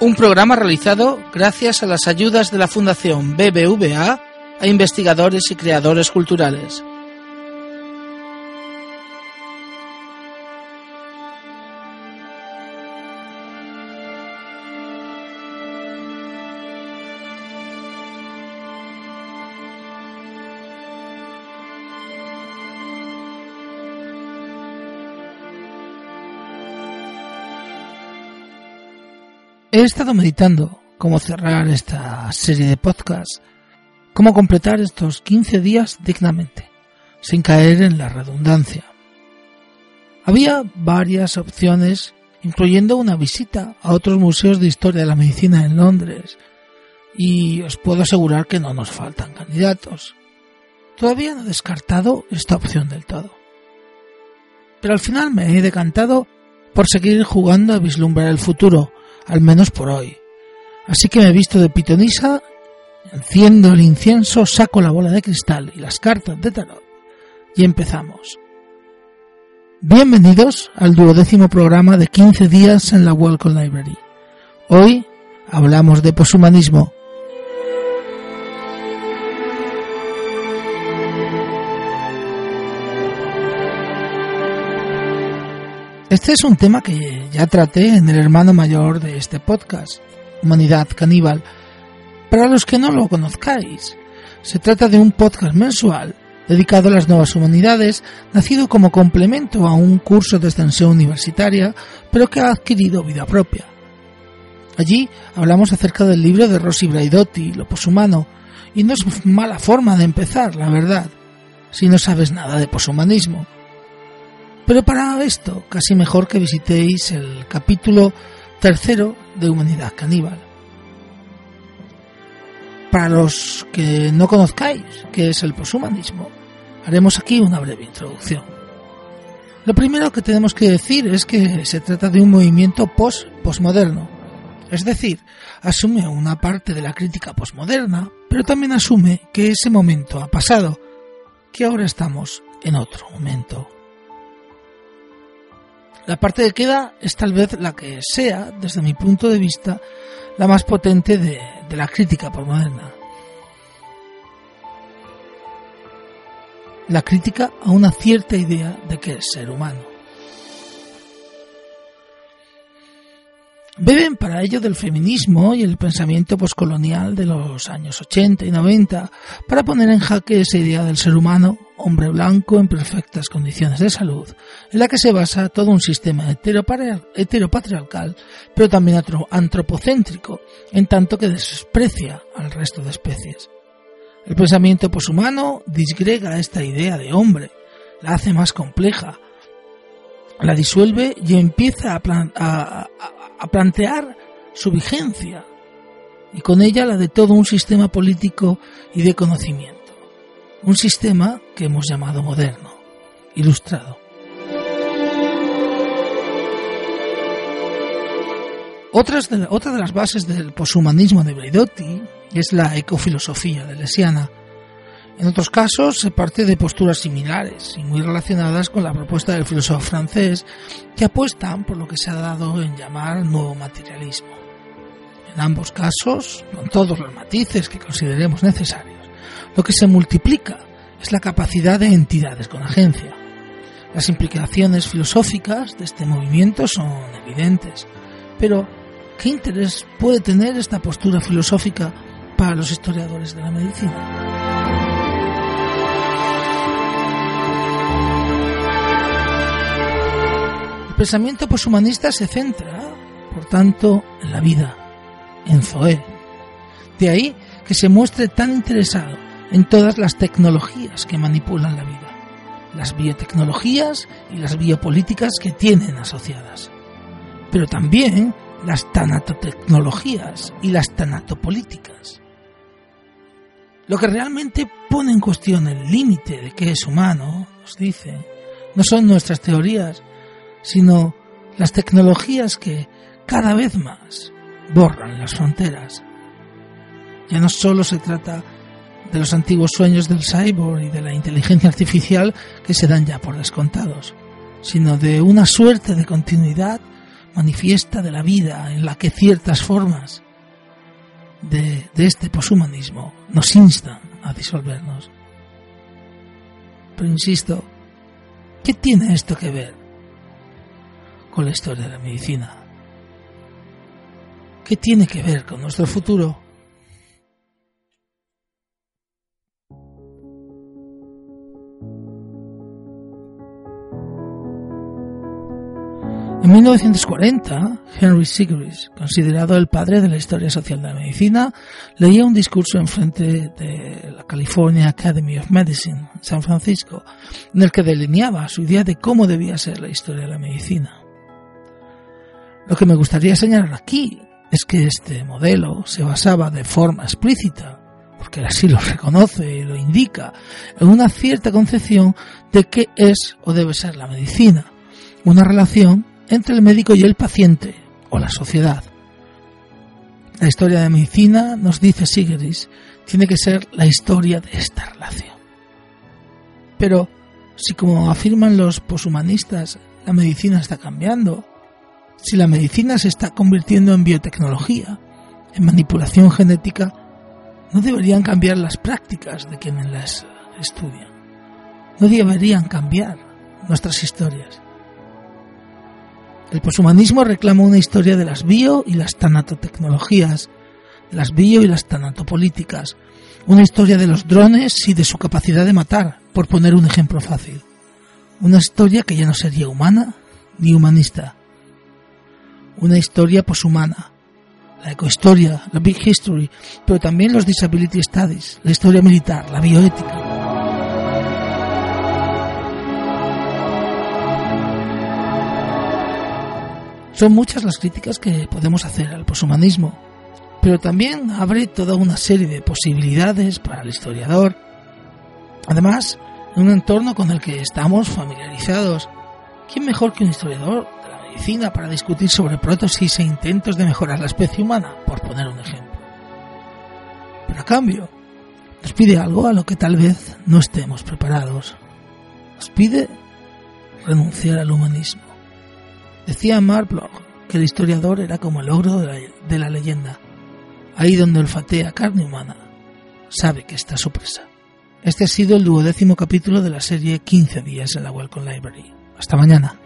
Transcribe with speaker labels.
Speaker 1: Un programa realizado gracias a las ayudas de la Fundación BBVA a investigadores y creadores culturales. He estado meditando cómo cerrar esta serie de podcasts, cómo completar estos 15 días dignamente, sin caer en la redundancia. Había varias opciones, incluyendo una visita a otros museos de historia de la medicina en Londres, y os puedo asegurar que no nos faltan candidatos. Todavía no he descartado esta opción del todo. Pero al final me he decantado por seguir jugando a vislumbrar el futuro, al menos por hoy. Así que me he visto de pitonisa, enciendo el incienso, saco la bola de cristal y las cartas de tarot y empezamos. Bienvenidos al duodécimo programa de 15 días en la Welcome Library. Hoy hablamos de poshumanismo. Este es un tema que ya traté en el hermano mayor de este podcast, Humanidad Caníbal. Para los que no lo conozcáis, se trata de un podcast mensual dedicado a las nuevas humanidades, nacido como complemento a un curso de extensión universitaria, pero que ha adquirido vida propia. Allí hablamos acerca del libro de Rossi Braidotti, Lo poshumano, y no es mala forma de empezar, la verdad, si no sabes nada de poshumanismo. Pero para esto, casi mejor que visitéis el capítulo tercero de Humanidad Caníbal. Para los que no conozcáis qué es el poshumanismo, haremos aquí una breve introducción. Lo primero que tenemos que decir es que se trata de un movimiento post-postmoderno, es decir, asume una parte de la crítica postmoderna, pero también asume que ese momento ha pasado, que ahora estamos en otro momento. La parte que queda es tal vez la que sea, desde mi punto de vista, la más potente de, de la crítica postmoderna. La crítica a una cierta idea de que es ser humano. Beben para ello del feminismo y el pensamiento poscolonial de los años 80 y 90 para poner en jaque esa idea del ser humano, hombre blanco en perfectas condiciones de salud, en la que se basa todo un sistema heteropatriarcal, pero también antropocéntrico, en tanto que desprecia al resto de especies. El pensamiento poshumano disgrega esta idea de hombre, la hace más compleja, la disuelve y empieza a, a, a plantear su vigencia y con ella la de todo un sistema político y de conocimiento. Un sistema que hemos llamado moderno, ilustrado. Otras de, otra de las bases del poshumanismo de Braidotti es la ecofilosofía de Lesiana, en otros casos se parte de posturas similares y muy relacionadas con la propuesta del filósofo francés que apuestan por lo que se ha dado en llamar nuevo materialismo. En ambos casos, con todos los matices que consideremos necesarios, lo que se multiplica es la capacidad de entidades con agencia. Las implicaciones filosóficas de este movimiento son evidentes, pero ¿qué interés puede tener esta postura filosófica para los historiadores de la medicina? Pensamiento poshumanista se centra, por tanto, en la vida, en Zoé. De ahí que se muestre tan interesado en todas las tecnologías que manipulan la vida, las biotecnologías y las biopolíticas que tienen asociadas, pero también las tanatotecnologías y las tanatopolíticas. Lo que realmente pone en cuestión el límite de qué es humano, nos dice, no son nuestras teorías, sino las tecnologías que cada vez más borran las fronteras. Ya no solo se trata de los antiguos sueños del cyborg y de la inteligencia artificial que se dan ya por descontados, sino de una suerte de continuidad manifiesta de la vida en la que ciertas formas de, de este poshumanismo nos instan a disolvernos. Pero insisto, ¿qué tiene esto que ver con la historia de la medicina? ¿Qué tiene que ver con nuestro futuro? En 1940, Henry Sigris, considerado el padre de la historia social de la medicina, leía un discurso en frente de la California Academy of Medicine San Francisco, en el que delineaba su idea de cómo debía ser la historia de la medicina. Lo que me gustaría señalar aquí es que este modelo se basaba de forma explícita, porque así lo reconoce y lo indica, en una cierta concepción de qué es o debe ser la medicina, una relación entre el médico y el paciente o la sociedad. La historia de medicina, nos dice Sigris, tiene que ser la historia de esta relación. Pero si como afirman los poshumanistas, la medicina está cambiando, si la medicina se está convirtiendo en biotecnología, en manipulación genética, no deberían cambiar las prácticas de quienes las estudian. No deberían cambiar nuestras historias. El poshumanismo reclama una historia de las bio y las tanatotecnologías, de las bio y las tanatopolíticas, una historia de los drones y de su capacidad de matar, por poner un ejemplo fácil. Una historia que ya no sería humana ni humanista. Una historia poshumana, la ecohistoria, la big history, pero también los disability studies, la historia militar, la bioética. Son muchas las críticas que podemos hacer al poshumanismo, pero también abre toda una serie de posibilidades para el historiador. Además, en un entorno con el que estamos familiarizados, ¿quién mejor que un historiador medicina para discutir sobre prótesis e intentos de mejorar la especie humana, por poner un ejemplo? Pero a cambio, nos pide algo a lo que tal vez no estemos preparados. Nos pide renunciar al humanismo. Decía Mark Bloch que el historiador era como el ogro de la, leyenda. Ahí donde olfatea carne humana, sabe que está su presa. Este ha sido el duodécimo capítulo de la serie 15 días en la Welcome Library. Hasta mañana.